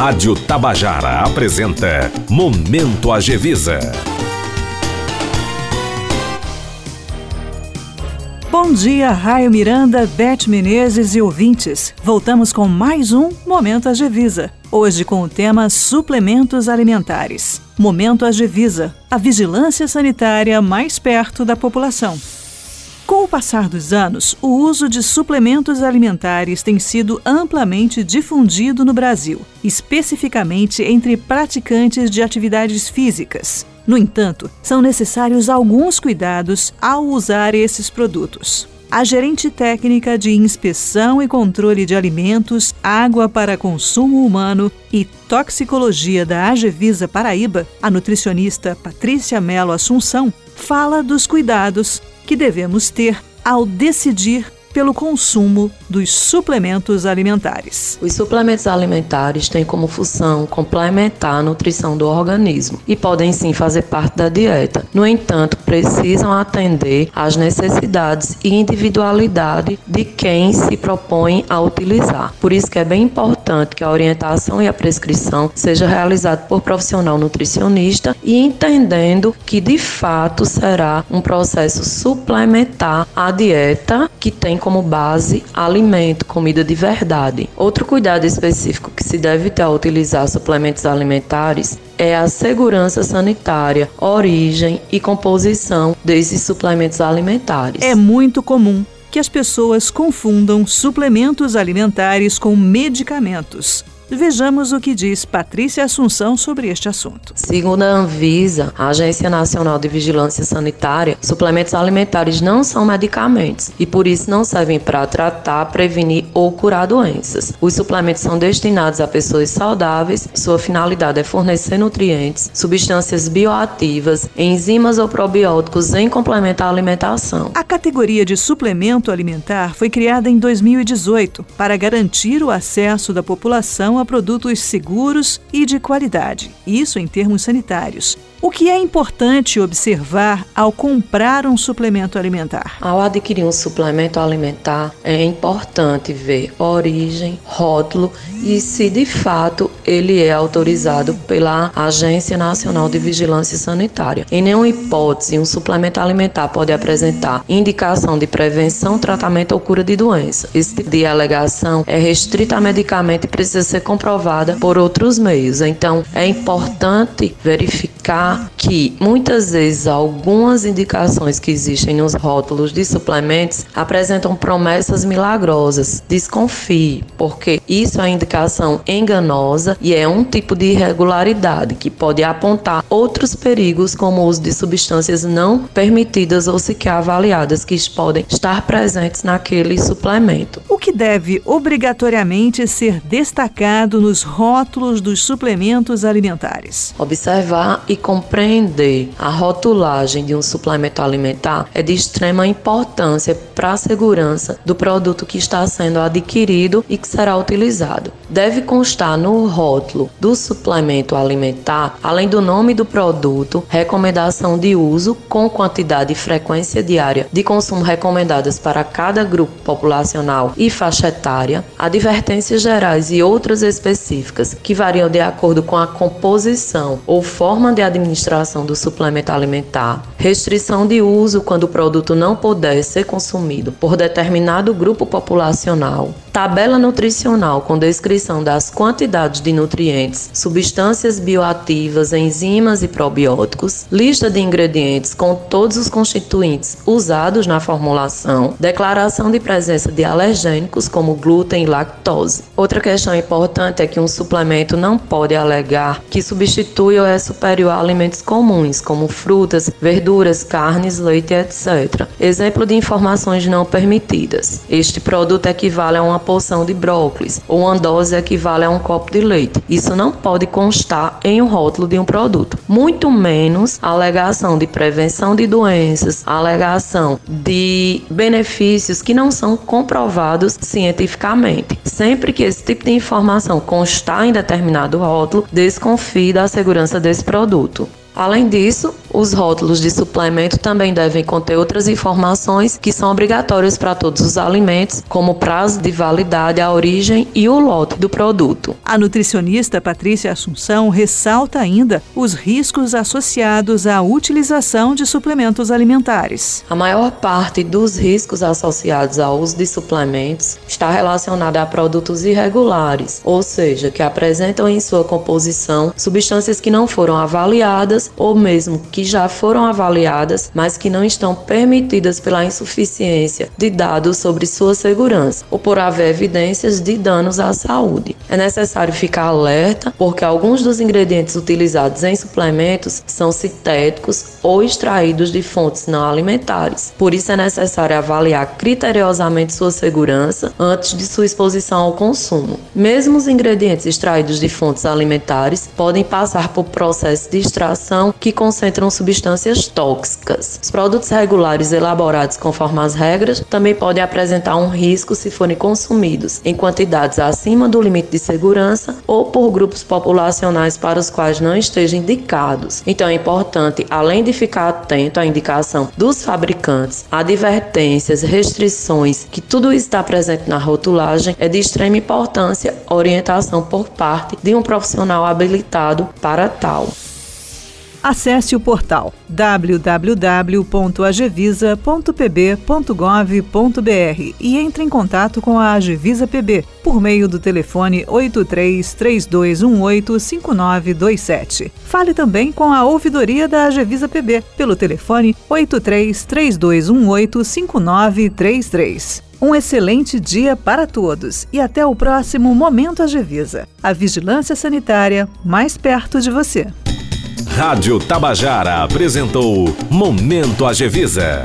Rádio Tabajara apresenta Momento Agevisa. Bom dia, Raio Miranda, Beth Menezes e ouvintes. Voltamos com mais um Momento Agevisa. Hoje com o tema Suplementos Alimentares. Momento Agevisa, a vigilância sanitária mais perto da população. Com o passar dos anos, o uso de suplementos alimentares tem sido amplamente difundido no Brasil, especificamente entre praticantes de atividades físicas. No entanto, são necessários alguns cuidados ao usar esses produtos. A gerente técnica de inspeção e controle de alimentos, água para consumo humano e toxicologia da Agevisa Paraíba, a nutricionista Patrícia Melo Assunção, fala dos cuidados que devemos ter ao decidir pelo consumo dos suplementos alimentares. Os suplementos alimentares têm como função complementar a nutrição do organismo e podem sim fazer parte da dieta. No entanto, precisam atender às necessidades e individualidade de quem se propõe a utilizar. Por isso que é bem importante que a orientação e a prescrição seja realizada por profissional nutricionista e entendendo que de fato será um processo suplementar à dieta que tem como base alimento, comida de verdade. Outro cuidado específico que se deve ter ao utilizar suplementos alimentares é a segurança sanitária, origem e composição desses suplementos alimentares. É muito comum que as pessoas confundam suplementos alimentares com medicamentos. Vejamos o que diz Patrícia Assunção sobre este assunto. Segundo a Anvisa, a Agência Nacional de Vigilância Sanitária, suplementos alimentares não são medicamentos e por isso não servem para tratar, prevenir ou curar doenças. Os suplementos são destinados a pessoas saudáveis, sua finalidade é fornecer nutrientes, substâncias bioativas, enzimas ou probióticos em complemento à alimentação. A categoria de suplemento alimentar foi criada em 2018 para garantir o acesso da população a produtos seguros e de qualidade, isso em termos sanitários. O que é importante observar ao comprar um suplemento alimentar? Ao adquirir um suplemento alimentar, é importante ver origem, rótulo e se de fato ele é autorizado pela Agência Nacional de Vigilância Sanitária. Em nenhuma hipótese, um suplemento alimentar pode apresentar indicação de prevenção, tratamento ou cura de doença. Esse tipo de alegação é restrita a medicamento e precisa ser comprovada por outros meios. Então, é importante verificar que muitas vezes algumas indicações que existem nos rótulos de suplementos apresentam promessas milagrosas. Desconfie, porque isso é indicação enganosa e é um tipo de irregularidade que pode apontar outros perigos, como o uso de substâncias não permitidas ou sequer avaliadas que podem estar presentes naquele suplemento. O que deve obrigatoriamente ser destacado nos rótulos dos suplementos alimentares? Observar e compreender a rotulagem de um suplemento alimentar é de extrema importância para a segurança do produto que está sendo adquirido e que será utilizado. Deve constar no rótulo do suplemento alimentar, além do nome do produto, recomendação de uso com quantidade e frequência diária de consumo recomendadas para cada grupo populacional e faixa etária, advertências gerais e outras específicas que variam de acordo com a composição ou forma de administração do suplemento alimentar, restrição de uso quando o produto não puder ser consumido por determinado grupo populacional, tabela nutricional com descrição das quantidades de nutrientes, substâncias bioativas, enzimas e probióticos, lista de ingredientes com todos os constituintes usados na formulação, declaração de presença de alergênicos como glúten e lactose. Outra questão importante é que um suplemento não pode alegar que substitui ou é superior a alimentos comuns, como frutas, verduras, carnes, leite, etc. Exemplo de informações não permitidas. Este produto equivale a uma porção de brócolis, ou uma dose equivale a um copo de leite. Isso não pode constar em um rótulo de um produto. Muito menos alegação de prevenção de doenças, alegação de benefícios que não são comprovados cientificamente. Sempre que esse tipo de informação constar em determinado rótulo, desconfie da segurança desse produto. Além disso, Os rótulos de suplemento também devem conter outras informações que são obrigatórias para todos os alimentos, como prazo de validade, a origem e o lote do produto. A nutricionista Patrícia Assunção ressalta ainda os riscos associados à utilização de suplementos alimentares. A maior parte dos riscos associados ao uso de suplementos está relacionada a produtos irregulares, ou seja, que apresentam em sua composição substâncias que não foram avaliadas ou mesmo que já foram avaliadas, mas que não estão permitidas pela insuficiência de dados sobre sua segurança ou por haver evidências de danos à saúde. É necessário ficar alerta porque alguns dos ingredientes utilizados em suplementos são sintéticos ou extraídos de fontes não alimentares. Por isso é necessário avaliar criteriosamente sua segurança antes de sua exposição ao consumo. Mesmo os ingredientes extraídos de fontes alimentares podem passar por processos de extração que concentram substâncias tóxicas. Os produtos regulares elaborados conforme as regras também podem apresentar um risco se forem consumidos em quantidades acima do limite de segurança ou por grupos populacionais para os quais não estejam indicados. Então é importante, além de ficar atento à indicação dos fabricantes, advertências, restrições, que tudo está presente na rotulagem, é de extrema importância orientação por parte de um profissional habilitado para tal. Acesse o portal www.agevisa.pb.gov.br e entre em contato com a Agevisa PB por meio do telefone 83 3218 5927. Fale também com a ouvidoria da Agevisa PB pelo telefone 83 3218 5933. Um excelente dia para todos e até o próximo Momento Agevisa. A vigilância sanitária mais perto de você. Rádio Tabajara apresentou Momento Agevisa.